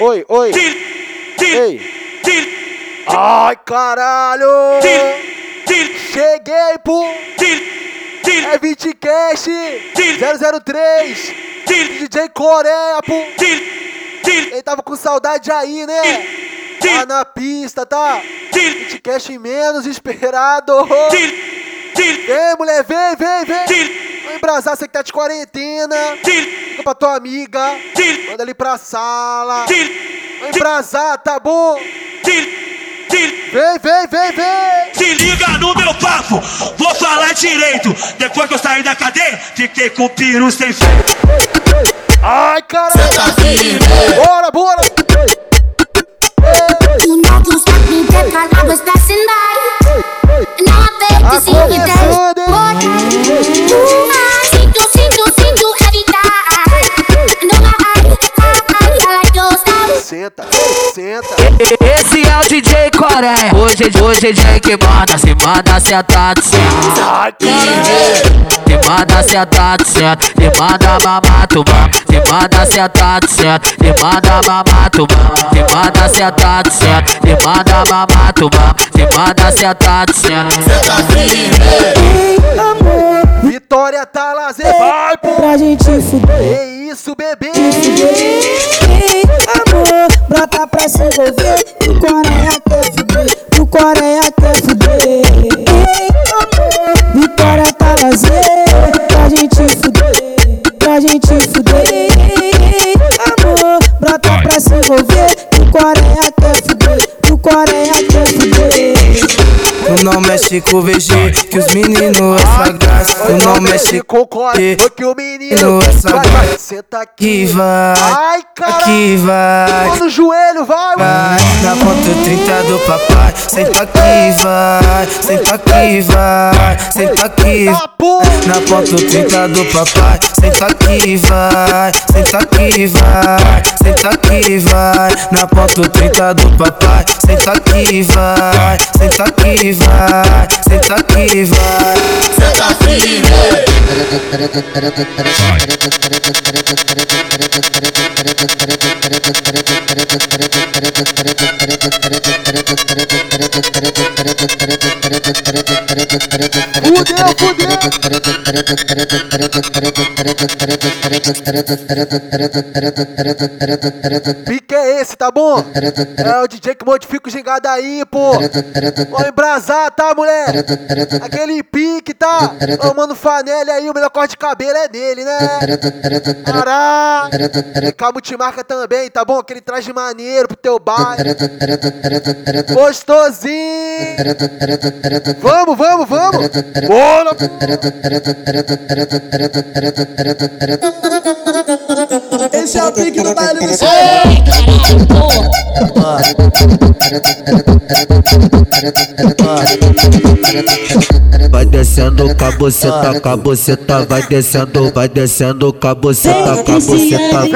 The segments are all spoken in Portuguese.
Oi, oi. Ei. Ai, caralho! Cheguei, pô! É 20 Cash 003 DJ Coreia, pô! Ele tava com saudade aí, né? Tá na pista, tá? 20 Cash menos esperado! Vem, mulher, vem, vem, vem! Vai embrasar, você que tá de quarentena! Liga pra tua amiga! Manda ali pra sala! Vai embrasar, tá bom? Vem, vem, vem, vem! Se liga no meu papo, vou falar direito. Depois que eu saí da cadeia, fiquei com o peru sem freio. Ai, caralho! Bora, bora! You stopped me dead while I was passing by. Now Hoje, hoje é DJ que manda, se manda sentado, senta. Ai, caralho! Se manda sentado, senta. Se manda mamar, tu mama. Se manda sentado, senta. Se manda mamar, tu mama. Se manda sentado, senta. Se manda mamar, tu mama. Se manda sentado, senta. Vitória tá lazer, vai, pô! Pra gente fuder, isso, bebê? amor, brota pra se envolver. O Coreia quer fuder, o Coreia quer fuder. Vitória tá lazer. Pra gente fuder, pra gente fuder. Amor, brota pra se envolver. Não mexe com o VG, que os meninos é sagaz. Tu não mexe com foi que o menino vai, vai. vai, senta aqui. vai, Ai, caralho! aqui vai. No joelho, vai, Vai, na ponta 30 do papai, senta aqui vai, senta aqui vai, senta aqui! Na ponta 30 do papai, senta aqui vai, senta aqui vai, senta aqui vai. Na ponta 30 do papai, senta aqui vai, senta aqui vai, senta aqui vai. Senta firme. Fudeu! Pique é esse, tá bom? É o DJ que modifica o gingado aí, pô. Vamos embrasar, tá, mulher? Aquele pique, tá? Ô, mano, Fanelli aí, o melhor corte de cabelo é dele, né? Caralho! Vem cá, multimarca também, tá bom? Aquele traje maneiro pro teu bairro. Gostosinho! Vamos, vamos, vamos! Bora! Esse é o pique do baile do porra. Vai descendo com a buceta, com a buceta, vai descendo, vai descendo com a buceta, com a buceta.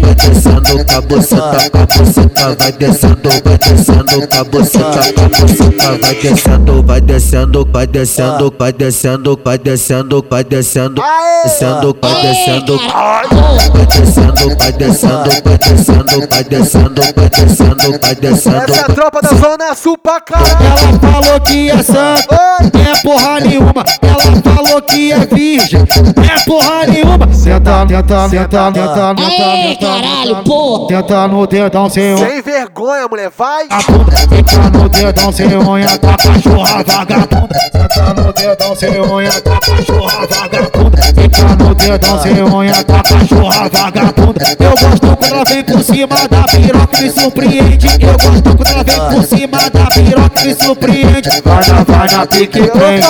Vai descendo com a buceta, com a buceta, vai descendo, vai descendo com a buceta, com a buceta, vai descendo, vai descendo, vai descendo, vai descendo, vai descendo, vai descendo, descendo, vai descendo, vai descendo, vai descendo, vai descendo, vai descendo, vai descendo, vai descendo. Essa é a tropa da Zona Sul pra caralho! Ela falou que é santa, Oi! é porra nenhuma. Ela falou que é virgem, é porra nenhuma. Senta, tenta, tenta, tenta, Ei, tenta, caralho, porra. tenta no dedão sem unha. Sem vergonha, mulher, vai! A bunda fica no dedão sem unha da cachorra vagabunda. Senta no dedão sem unha da cachorra vagabunda. Fica no dedão sem unha da cachorra vagabunda. Eu gosto quando ela vem por cima da piroca e me surpreende. Eu gosto quando ela vem por cima da piroca e me surpreende. Vai na, vai na pique prende.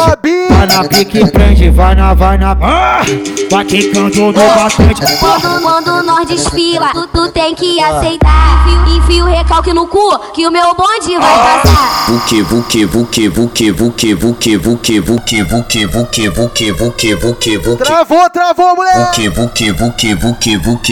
Vai na pique prende, vai na, vai na. Ah! Vai quicando no batente. Quando, quando nós desfila, tu, tu tem que aceitar. Enfia o recalque no cu, que o meu bonde vai passar. Vuke, vuke, vuke, vuke, vuke, vuke, vuke, vuke, vuke, vuke, vuke, vuke, vuke, vuke. Travou, travou, mulher! Vuke, vuke, vuke, vuke, vuke,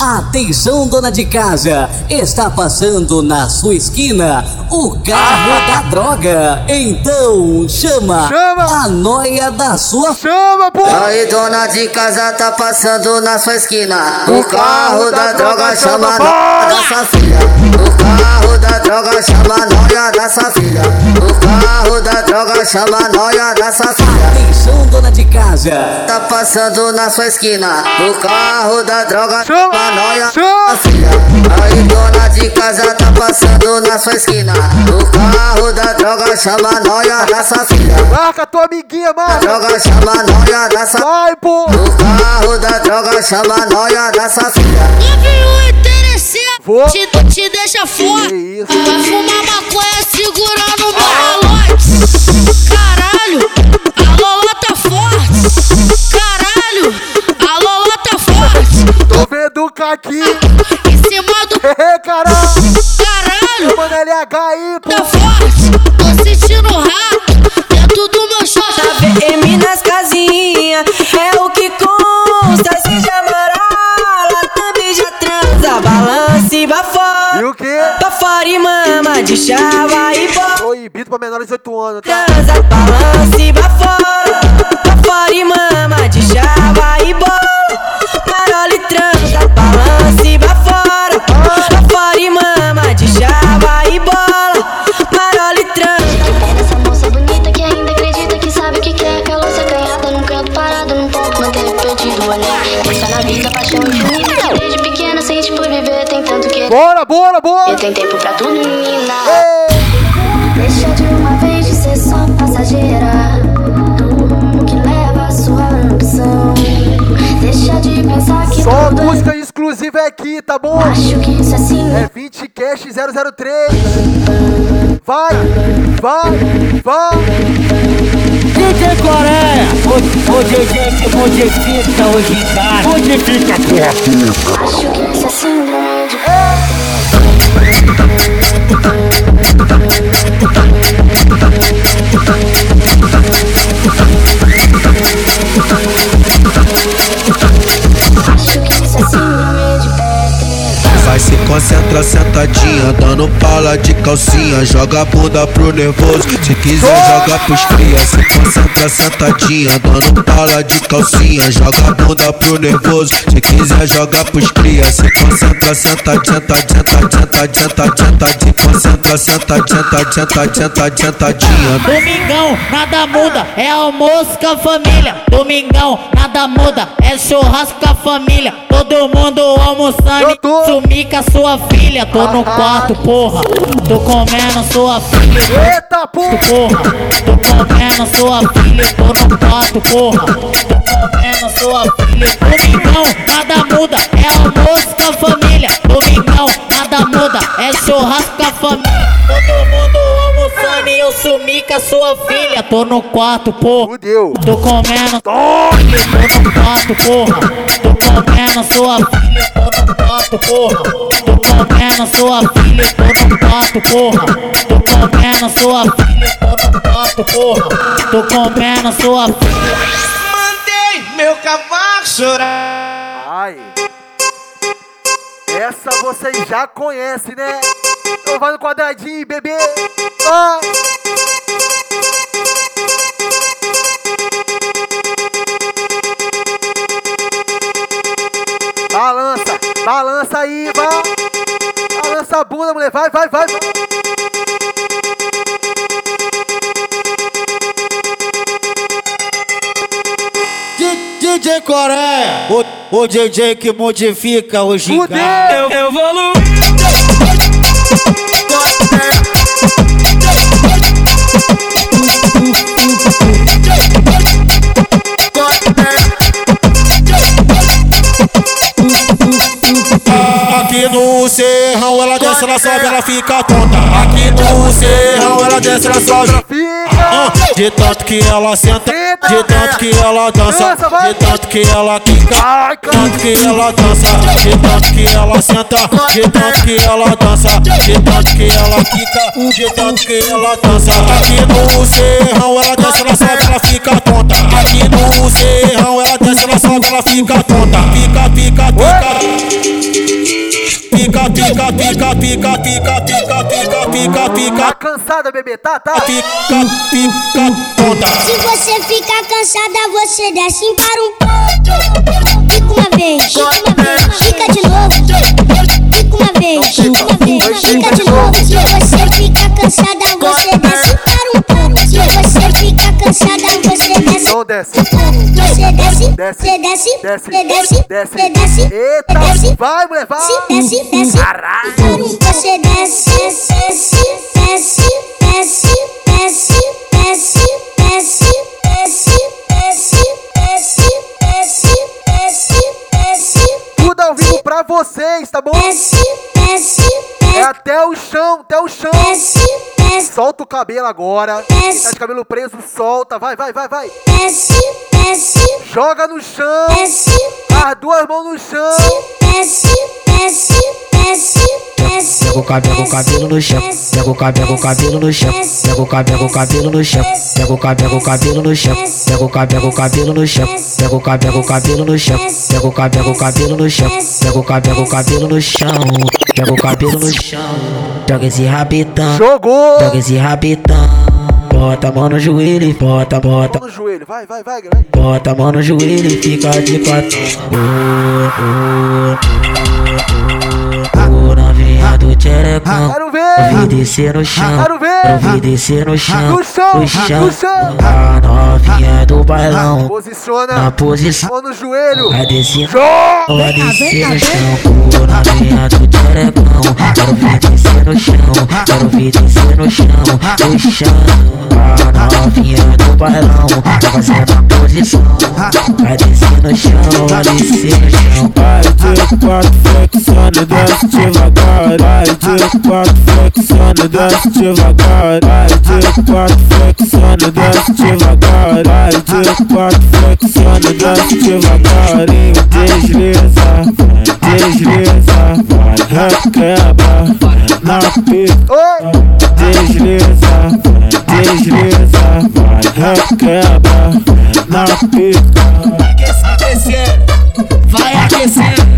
Atenção, dona de casa! Está passando na sua esquina o carro da droga. Então chama, Chama. a noia da sua Chama, pô! Aí, dona de casa tá passando na sua esquina. O carro da droga chama a noia da sua filha. O carro da droga chama a noia da sua filha. O carro da droga chama a noia da sua filha. Atenção, dona de casa! Tá passando na sua esquina. O carro da droga Chama. Chama a noia Chama. da sua filha. Aí, dona de casa tá passando na sua esquina. O carro da droga chama a noia da sua filha. Marca tua amiguinha, A marca! droga chama noia da sua Vai, pô! O carro da droga chama a noia da sua filha. Novinho interessante, Vou. te, te deixa isso? Vai fumar maconha segurando o barralote. Tô vendo o Caqui! Em cima do Hehe, caralho! caralho, Mano, LH aí, pô! tá forte. Tô sentindo rato dentro do meu short. VM nas casinhas, é o que consta. Se já marala, também já transa. Balance, bafora. E o quê? Bafora e mama de chava e bola. Proibido pra menores de 18 anos, tá? Transa, balance, bafora. Bafora e mama de chava e bola. Bora, bora, Eu bora! tenho tempo pra tudo, menina. Ei! Deixa de uma vez de ser só passageira do rumo que leva a sua ambição. Deixa de pensar que Só tudo é- música exclusiva aqui, tá bom? Acho que isso é assim. É 20 Cash 003. Vai, vai, vai. DJ Coreia, o, o DJ que modifica o gingado. Modifica, porra. Acho que isso é de. Thank you. Vai se concentra sentadinha, dando pala de calcinha. Joga a bunda pro nervoso, se quiser joga pros cria. Se concentra sentadinha, dando pala de calcinha. Joga a bunda pro nervoso, se quiser joga pros cria. Se concentra sentadinha, senta, senta, senta, senta, se concentra sentadinha, senta, senta, sentadinha. Domingão, nada muda, é almoço com a família. Domingão, nada muda, é churrasco com a família. Todo mundo almoçando, Eu tô. sumi com a sua filha. Tô no quarto, porra. Tô comendo sua filha. Eita, porra. Tô comendo sua filha, tô no quarto, porra. Tô comendo sua filha. Domingão, nada muda, é almoço com a família. Domingão, nada muda, é churrasco com a família. Todo mundo almoçando e eu sumi com a sua filha. Tô no quarto, porra. Fudeu. Tô comendo filha, tô no quarto, porra. Tô comendo sua filha, quarto, porra. Tô comendo sua filha, tô no quarto, porra. Tô comendo sua filha, tô no quarto, porra. Tô comendo sua filha. Mandei meu cavalo chorar. Ai. Essa vocês já conhecem, né? Então vai no quadradinho, bebê. Vai. Balança, aí, vai. Balança a bunda, mulher. Vai, vai, vai. vai. DJ Coreia, o, o DJ que modifica o gingado. Fudeu. Eu evoluo. Desce, ela sobe, ela fica tonta. Aqui no serrão ela desce, ela sobe. Fica. Ah, De tanto que ela senta, de tanto que ela dança, de tanto que ela quica, de tanto que ela dança, de tanto que ela senta, de tanto que ela dança, de tanto que ela quica, de tanto que ela dança. Aqui no serrão ela dança, ela sobe, ela fica tonta. Aqui no serrão ela dança, ela sobe, ela fica tonta. Fica, fica, fica. Pica, pica, pica, pica, pica, pica, pica, pica, pica. Tá cansada, bebê? Tá, tá. Pica, pica, tonta. Se você ficar cansada, você desce para um pouco. Fica uma vez, fica uma vez, fica de novo. Fica uma vez, fica uma vez, fica de novo. Se você ficar cansada, você desce para um pouco. Se você ficar cansada, você desce. Então. Você desce, Desce. desce, Desce. desce, Desce. desce, Eita, desce. vai, mulher, vai. Desce, desce, Você desce, desce, desce, desce, desce, desce, desce, desce, desce, desce, Tudo ao vivo pra vocês, tá bom? desce, desce, É até o chão, até o chão. desce, desce, Solta o cabelo agora. Quem tá de cabelo preso, solta. Vai, vai, vai, vai. desce, desce, Joga no chão. desce, As duas mãos no chão. desce, desce, desce, desce. Pega o cabelo, o cabelo no chão. Pega o cabelo, o cabelo no chão. Pega o cabelo, o cabelo no chão. Pega o cabelo, o cabelo no chão. Pega o cabelo, o cabelo no chão. Pega o cabelo, o cabelo no chão. Pega o cabelo, o cabelo no chão. Pega o cabelo, o cabelo no chão. Pega o cabelo no chão. Joga esse rabitão. Jogou. Joga esse rabitão. Bota a mão no joelho bota, bota. No joelho. Vai, vai, vai, vai. Bota a mão no joelho e fica de quatro. Ô, novinha do tcherecão. Quero Eu vi ver. descer no chão. Quero ver. Eu vi descer no chão. No chão, No chão. no chão. A novinha do bailão. Na Posiciona. posição. Mão no joelho. Vai descer. Vai descer no chão. Novinha do tcherecão. Quero ver descer no chão. Quero ver descer no chão. No chão. A novinha do bailão. Vai fazendo a posição. Vai descer no chão. Vai descer no chão. Vai de quatro flexando, desce devagar. Vai de quatro flexando, desce devagar. Vai de quatro flexando, desce devagar. Vai de quatro flexando, desce devagarinho. Desliza, desliza, vai requebra na pica. Desliza, desliza, vai requebra na pica. Vai aquecendo, vem aquecendo, vai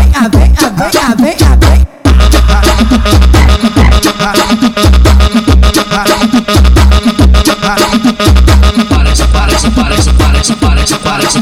Para sa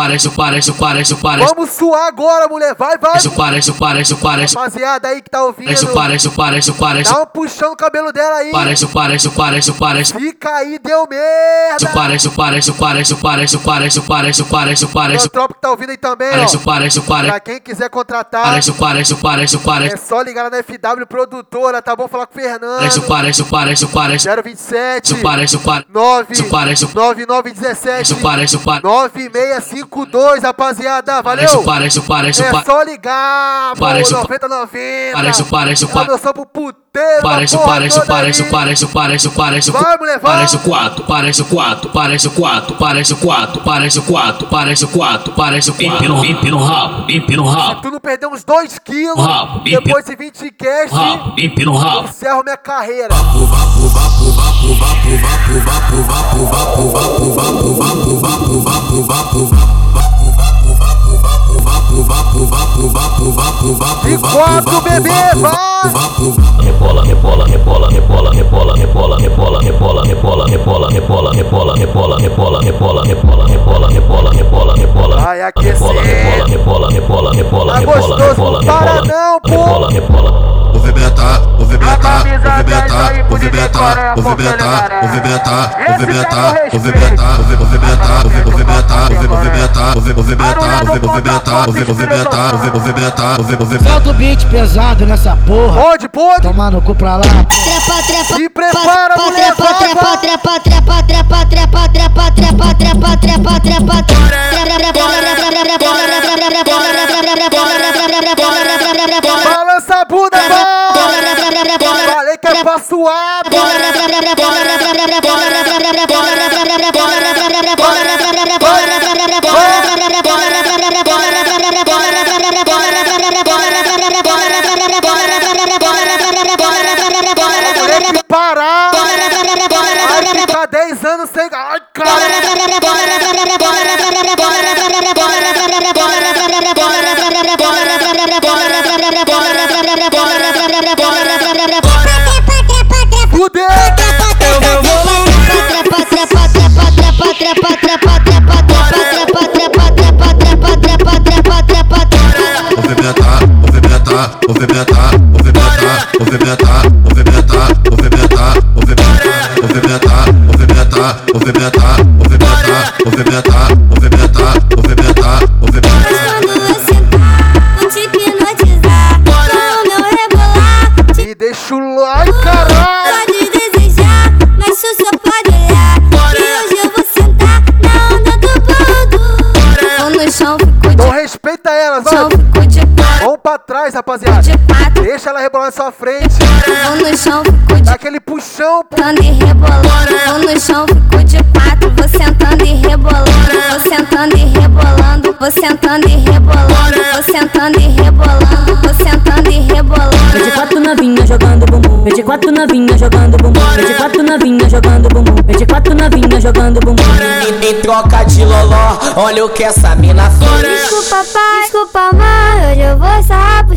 parece, parece, parece, parece. Vamos suar agora, mulher. Vai, vai. Isso parece, parece, parece. Rapaziada aí que tá ouvindo. Isso parece, parece, parece. Dá um puxão no cabelo dela aí. Parece, parece, parece, parece. Fica aí, deu merda. Isso parece, parece, parece, parece, parece, parece, parece, parece. O tropa que tá ouvindo aí também, parece, ó. Parece, parece, Pra quem quiser contratar. Parece, parece, parece, parece. É só ligar na FW Produtora, tá bom? Falar com o Fernando. Parece, parece, parece, parece. 027. Isso parece, parece. 9. Isso parece. 9917. Isso parece, parece. 965 9652, rapaziada. Valeu? parece, parece, É parece, só ligar, pô, Parece, 90 90. parece, parece, É a noção pro puteiro, Parece, parece, parece, parece, parece, parece, Vai, mulher, vai. parece quatro, parece quatro, parece quatro, parece quatro, parece quatro, parece quatro, parece quatro. Empina, empina o rabo, empina o rabo, Tu não perdeu uns 2 quilos Rabo, bim, depois de 20 cash, rabo, empina o rabo. encerro minha carreira. vapo, vapo, vapo, vapo, Enquanto o bebê vai! Rebola, rebola, rebola, rebola, rebola, rebola, rebola, rebola, rebola, rebola, rebola, rebola, rebola, rebola, rebola, rebola, rebola, rebola, rebola, rebola. Vai aquecer. Rebola, rebola, rebola, rebola, Tá rebola, gostoso, rebola, não para rebola, não, pô. rebola, rebola. Movimentar, movimentar, movimentar, movimentar, movimentar, movimentar, movimentar, movimentar, movimentar, movimentar, movimentar, movimentar, movimentar, movimentar, movimentar, movimentar, movimentar. Solta o beat pesado nessa porra. Pode, pode. Tomar no cu pra lá. Trepa, trepa, Se prepara, trepa, mulher, trepa, trepa, vai. trepa, trepa, trepa, trepa, trepa, trepa, trepa, trepa, trepa, Balança a bunda, vai. Falei que é pra suar, Movimentar, movimentar, movimentar, movimentar, movimentar, movimentar, movimentar, movimentar, movimentar, movimentar, movimentar, movimentar, movimentar, rapaziada. de quatro. Deixa ela rebolar na sua frente. Vou no chão, fico de Dá aquele puxão, sentando e rebolando. Vou no chão, fico de quatro. Vou sentando e rebolando. Vou sentando e rebolando. Vou sentando e rebolando. Vou sentando e rebolando. Vou sentando e rebolando. 24 novinha jogando bumbum. 24 novinha jogando bumbum. 24 novinha jogando bumbum. 24 novinha jogando bumbum. Me troca de loló, olha o que essa mina fez. Desculpa pai, desculpa mãe, hoje eu vou sarrar pro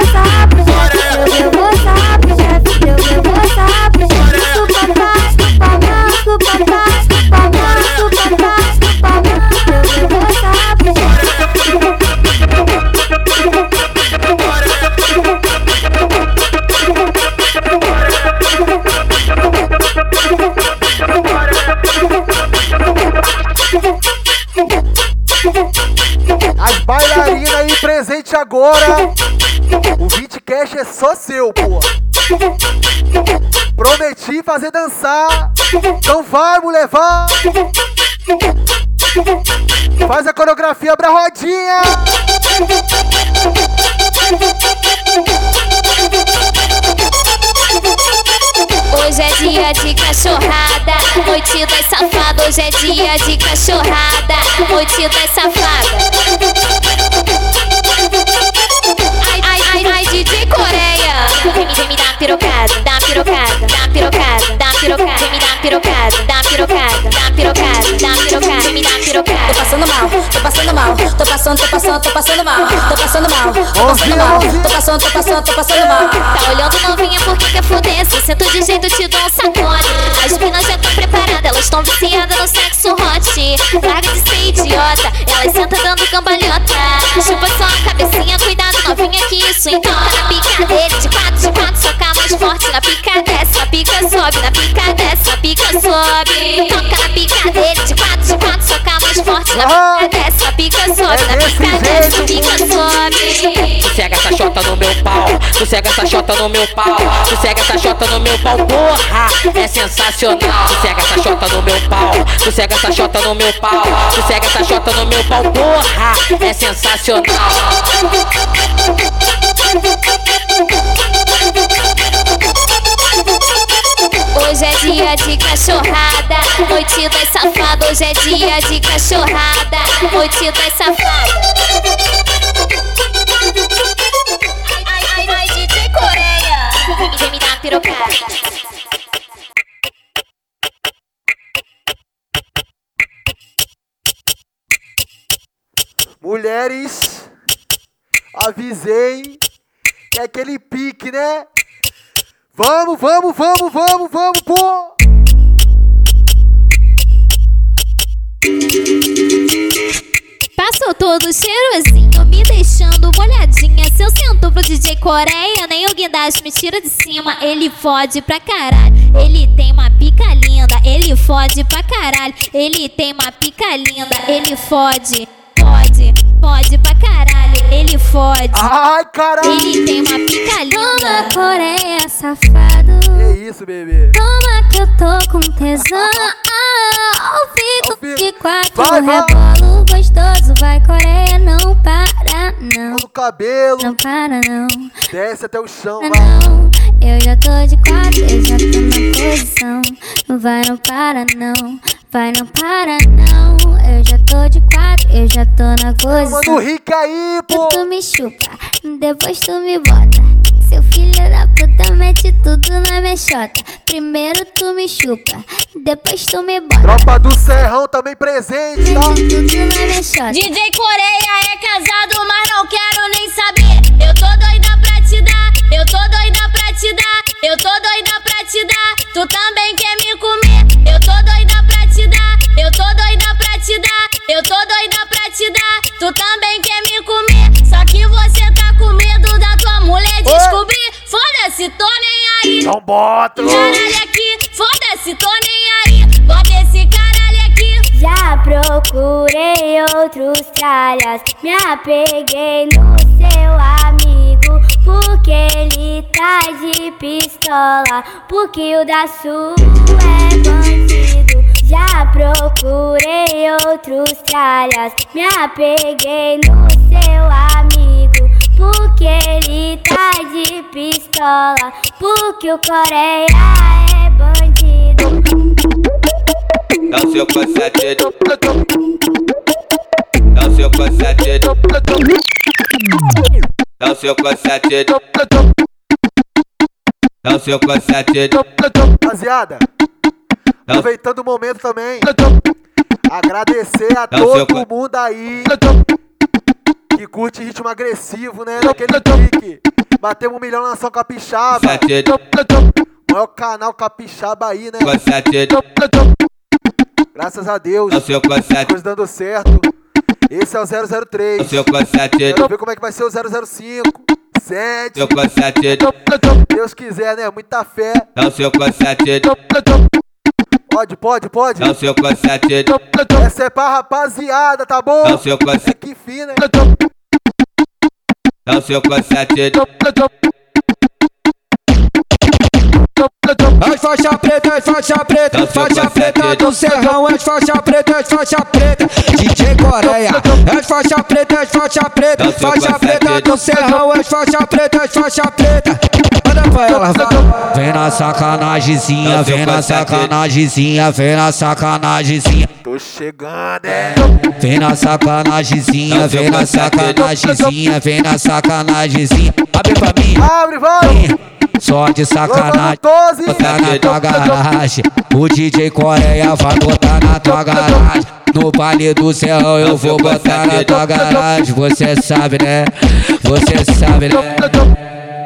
agora. O 20 cash é só seu, pô. Prometi fazer dançar. Então vai, mulher, vai. Faz a coreografia pra rodinha. Hoje é dia de cachorrada, noite das safadas. Hoje é dia de cachorrada, noite das safadas. Vem me, dar pirocada, dá pirocada, dá pirocada, dá pirocada. Vem me dar pirocada, dá pirocada, dá pirocada, dá pirocada. Vem me dar Tô pirocada. passando mal, tô passando mal, tô passando, tô passando, tô passando mal, tô passando mal, tô passando mal, tô passando, tô passando, tô passando mal. Tá olhando novinha porque quer foder Se sento de jeito te dou um sacode As minas já tão preparadas Elas tão viciadas no sexo hot Larga de ser idiota Elas sentam dando cambalhota Chupa só a cabecinha Cuidado novinha que isso entoca Na pica dele de quatro, forte na pica desce Na pica sobe, na pica desce Na pica sobe Toca na pica dele de quatro, de quatro Soca mais forte na pica desce Na pica sobe, na pica desce Na pica sobe Sossega essa chota no meu pau, sossega essa chota no meu pau, sossega essa chota no meu pau, porra, é sensacional. Sossega essa chota no meu pau, sossega essa chota no meu pau, sossega essa chota no meu pau, porra, é sensacional. Hoje é dia de cachorrada, noite das safadas. Hoje é dia de cachorrada, noite das safadas. Vem me dar pirocada. Mulheres, avisei que é aquele pique, né? Vamos, vamos, vamos, vamos, vamos, pô! Passou todo cheirosinho, me deixando molhadinha. Se eu sento pro DJ Coreia, nem o guindaste me tira de cima. Ele fode pra caralho, ele tem uma pica linda. Ele fode pra caralho, ele tem uma pica linda. Ele fode, fode, fode pra caralho, ele fode. Ai, caralho! Ele tem uma pica linda. Toma Coreia, safado. Que isso, bebê? Toma que eu tô com tesão. Eu fico de quatro, Vai, vai. rebolo gostoso. Vai, Coreia, não para, não. No cabelo, Não para, não. desce até o chão, vai. Não, eu já tô de quatro, eu já tô na posição. Não vai, não para, não. Vai, não para, não. Eu já tô de quatro, eu já tô na Mano, posição. rica aí, pô! Tu me chupa, depois tu me bota. Seu filho da puta mete tudo na minha xota. Primeiro tu me chupa, depois tu me bota. Tropa do Serrão também presente, tá? Mete tudo na minha xota. DJ Coreia é casado, Não bota! Caralho aqui, foda-se, tô nem aí. Bota esse caralho aqui. Já procurei outros tralhas, me apeguei no seu amigo, porque ele tá de pistola, porque o da sua é bandido. Já procurei outros tralhas, me apeguei no seu amigo, porque ele tá de pistola, porque o Coreia é bandido. Dá o seu concedido. Dá o seu concedido. Dá o seu concedido. Dá o seu concedido. Rapaziada, aproveitando o momento também, agradecer a seu todo mundo aí que curte ritmo agressivo, né? Daquele pique. Batemos um milhão na nação capixaba. Concedido. Maior canal capixaba aí, né? Graças a Deus. Dá o seu concedido. Coisa dando certo. Esse é o 003. Dá o seu concedido. Quero ver como é que vai ser o 005. 7. Seu concedido. Deus quiser, né? Muita fé. Dá o seu. Pode, pode, pode. Dá o seu concedido. Essa é pra rapaziada, tá bom? Dá o seu concedido. Que fina, né? Dá o seu concedido. As faixa preta, as faixa preta, seu faixa preta do serrão, as faixa preta, as faixa preta, DJ Coreia, as faixa preta, as faixa preta, Dá o seu faixa preta do serrão, as faixa preta, as faixa preta. Na sacanagemzinha, vem na sacanagemzinha, vem na sacanagemzinha. Tô chegando, é. Vem na sacanagemzinha, vem na sacanagemzinha, vem na sacanagemzinha. Abre pra mim. Abre, vai! Só de sacanagem, botar na tua garagem. O DJ Coreia vai botar na tua garagem. No baile do céu eu vou botar na tua garagem. Você sabe, né? Você sabe, né?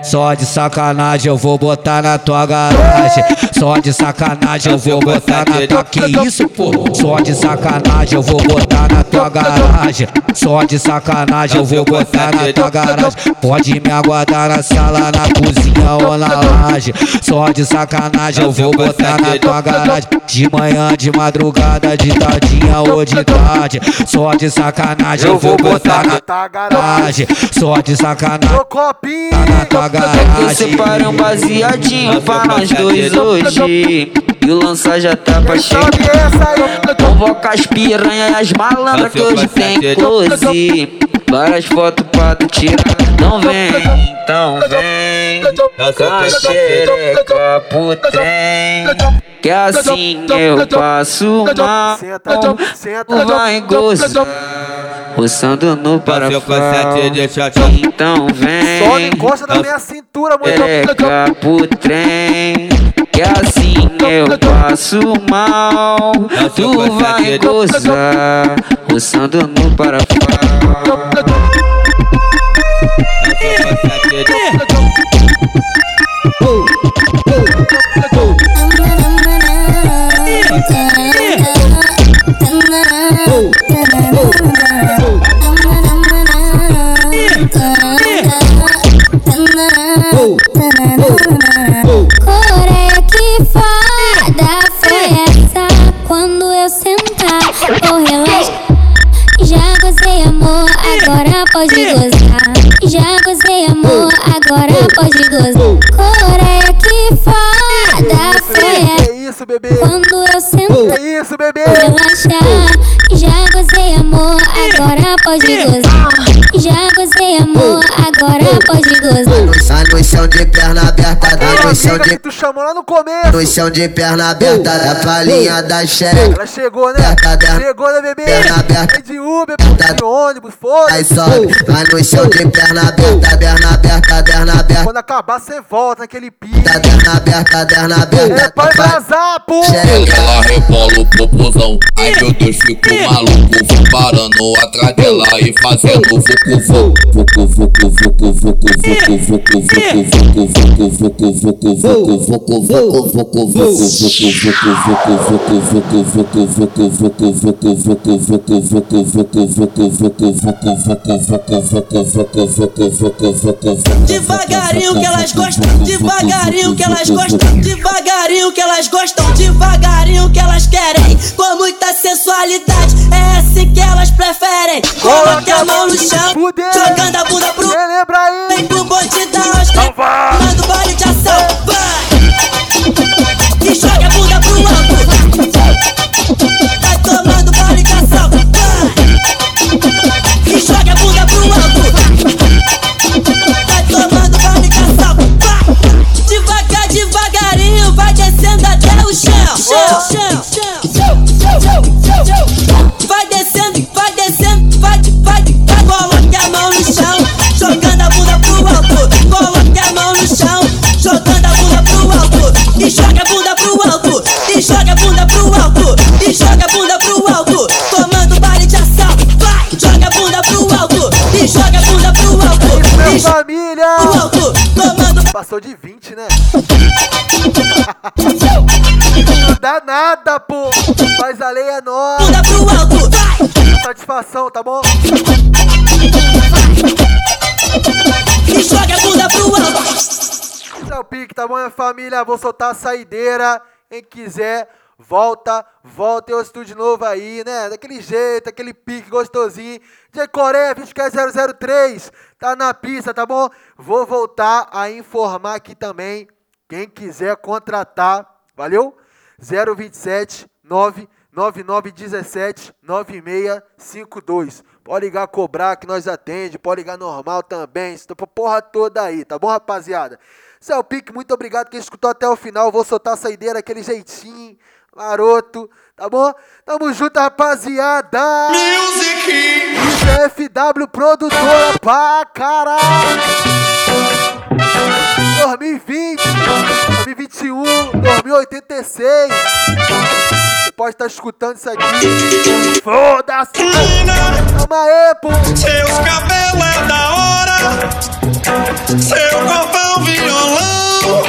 Só de sacanagem eu vou botar na tua garagem. Só de sacanagem eu vou botar na tua. Que isso, pô? Só de sacanagem eu vou botar na tua garagem. Só de sacanagem eu vou botar na tua garagem. Pode me aguardar na sala, na cozinha ou na laje. Só de sacanagem eu vou botar na tua garagem. De manhã, de madrugada, de tardinha ou de tarde. Só de sacanagem eu vou botar na garoto. garagem. Só de sacanagem Ô, copinho. tá na tua Eu garagem. separei um baseadinho pra nós dois hoje. E o lança já tá pra chegar. Convoca as piranha e as malandras que hoje tem close. Várias fotos pra tu tirar. Não vem, então vem. Com a xereca pro trem. Que assim eu passo mal. Senta, senta. Vai gozar. Roçando no parafuso. eu Então Só vem. encosta na minha cintura, muito. Xereca pro trem. Que assim eu passo mal. Tu vai gozar, roçando no parafuso. Pode gozar. Já gozei, amor, agora pode gozar. Tá no chão de perna aberta, na noção de. Tu chamou lá no começo. Noção de perna aberta, da palhinha da xereca. Ela chegou, né? Aberta, chegou, né, bebê? Perna aberta. De Uber, de tá. ônibus, foda. Aí sobe, vai no chão de perna aberta, perna aberta, perna aberta. Quando acabar, cê volta aquele pique. Tá, perna aberta, perna aberta. É pra tá, vazar, pô. Ela rebola o popozão. Aí eu tô fico maluco, vou parando atrás dela e fazendo vucu, vucu, vucu, vucu, vucu, vucu, vucu, vucu. Devagarinho que elas gostam, devagarinho que elas gostam, devagarinho que elas gostam, devagarinho que elas querem, com muita sensualidade, é assim que elas preferem. Coloque a mão no chão, jogando a bunda pro. Vem pro bonde da Oscar, manda o baile de ação, vai! E joga a bunda pro alto, Passou de 20, né? Não dá nada, pô! Mas a lei é vai! Satisfação, tá bom? E joga a bunda pro alto. Esse é o pique, tá bom, minha família? Vou soltar a saideira. Quem quiser, volta, volta eu estúdio novo aí, né? Daquele jeito, aquele pique gostosinho. De Coreia 20003, tá na pista, tá bom? Vou voltar a informar aqui também. Quem quiser contratar, valeu? 027 99917 9652. Pode ligar cobrar que nós atende, pode ligar normal também, estou porra toda aí, tá bom, rapaziada? Pique, muito obrigado quem escutou até o final. Vou soltar a saideira aquele jeitinho, maroto, tá bom? Tamo junto, rapaziada! Music! FW produtora pra caralho! 2020, 2021, 2086. Você pode estar escutando isso aqui. Foda-se! Tamo aí, pô! Seus cabelos é da hora, seu corpão violão,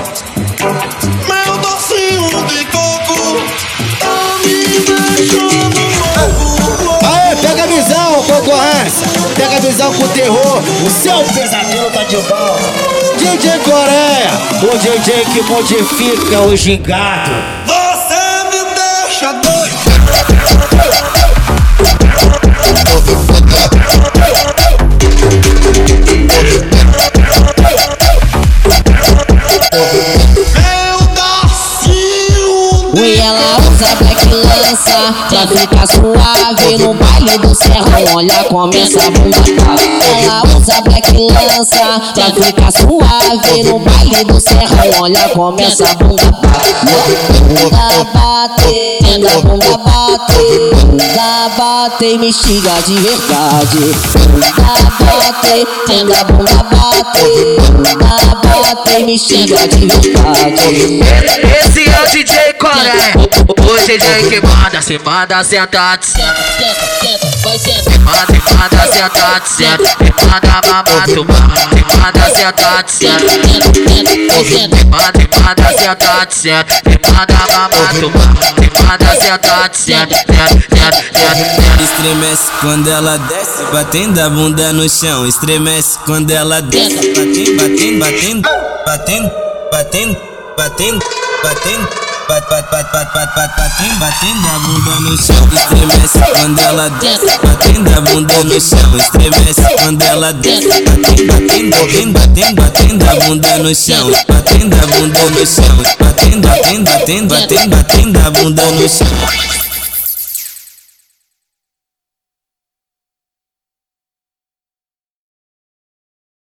Visão com o terror. O seu pesadelo tá de volta. DJ Coreia, o DJ que modifica o gingado. Usa black lança pra ficar suave no baile do serrão. Olha como essa bunda tá. Ela usa black lança pra ficar suave no baile do serrão. Olha como essa bunda tá. Bunda bate, tenta bunda bate, bunda bate me estiga de verdade. Bunda bate, tenta bunda bate, bunda bate me estiga de verdade. Esse é o DJ Coreia, o DJ que manda, se manda sentado, senta, se manda, se manda sentado, senta, se manda mamado, mama, se manda sentado, senta, se manda, se manda sentado, senta, se manda mamado, mama, se manda sentado, senta, senta, senta, senta. Estremece quando ela desce, batendo a bunda no chão. Estremece quando ela desce, batendo, batendo, batendo, batendo, batendo, batendo, batendo. Bat, bat, bat, bat, bat, bat, batendo, batendo a bunda no chão. Estremece quando ela desce, batendo a bunda no chão. Estremece quando ela desce, batendo, batendo, batendo, batendo, a bunda no chão. Batendo a bunda no chão, batendo, batendo, batendo, batendo, batendo a bunda no chão.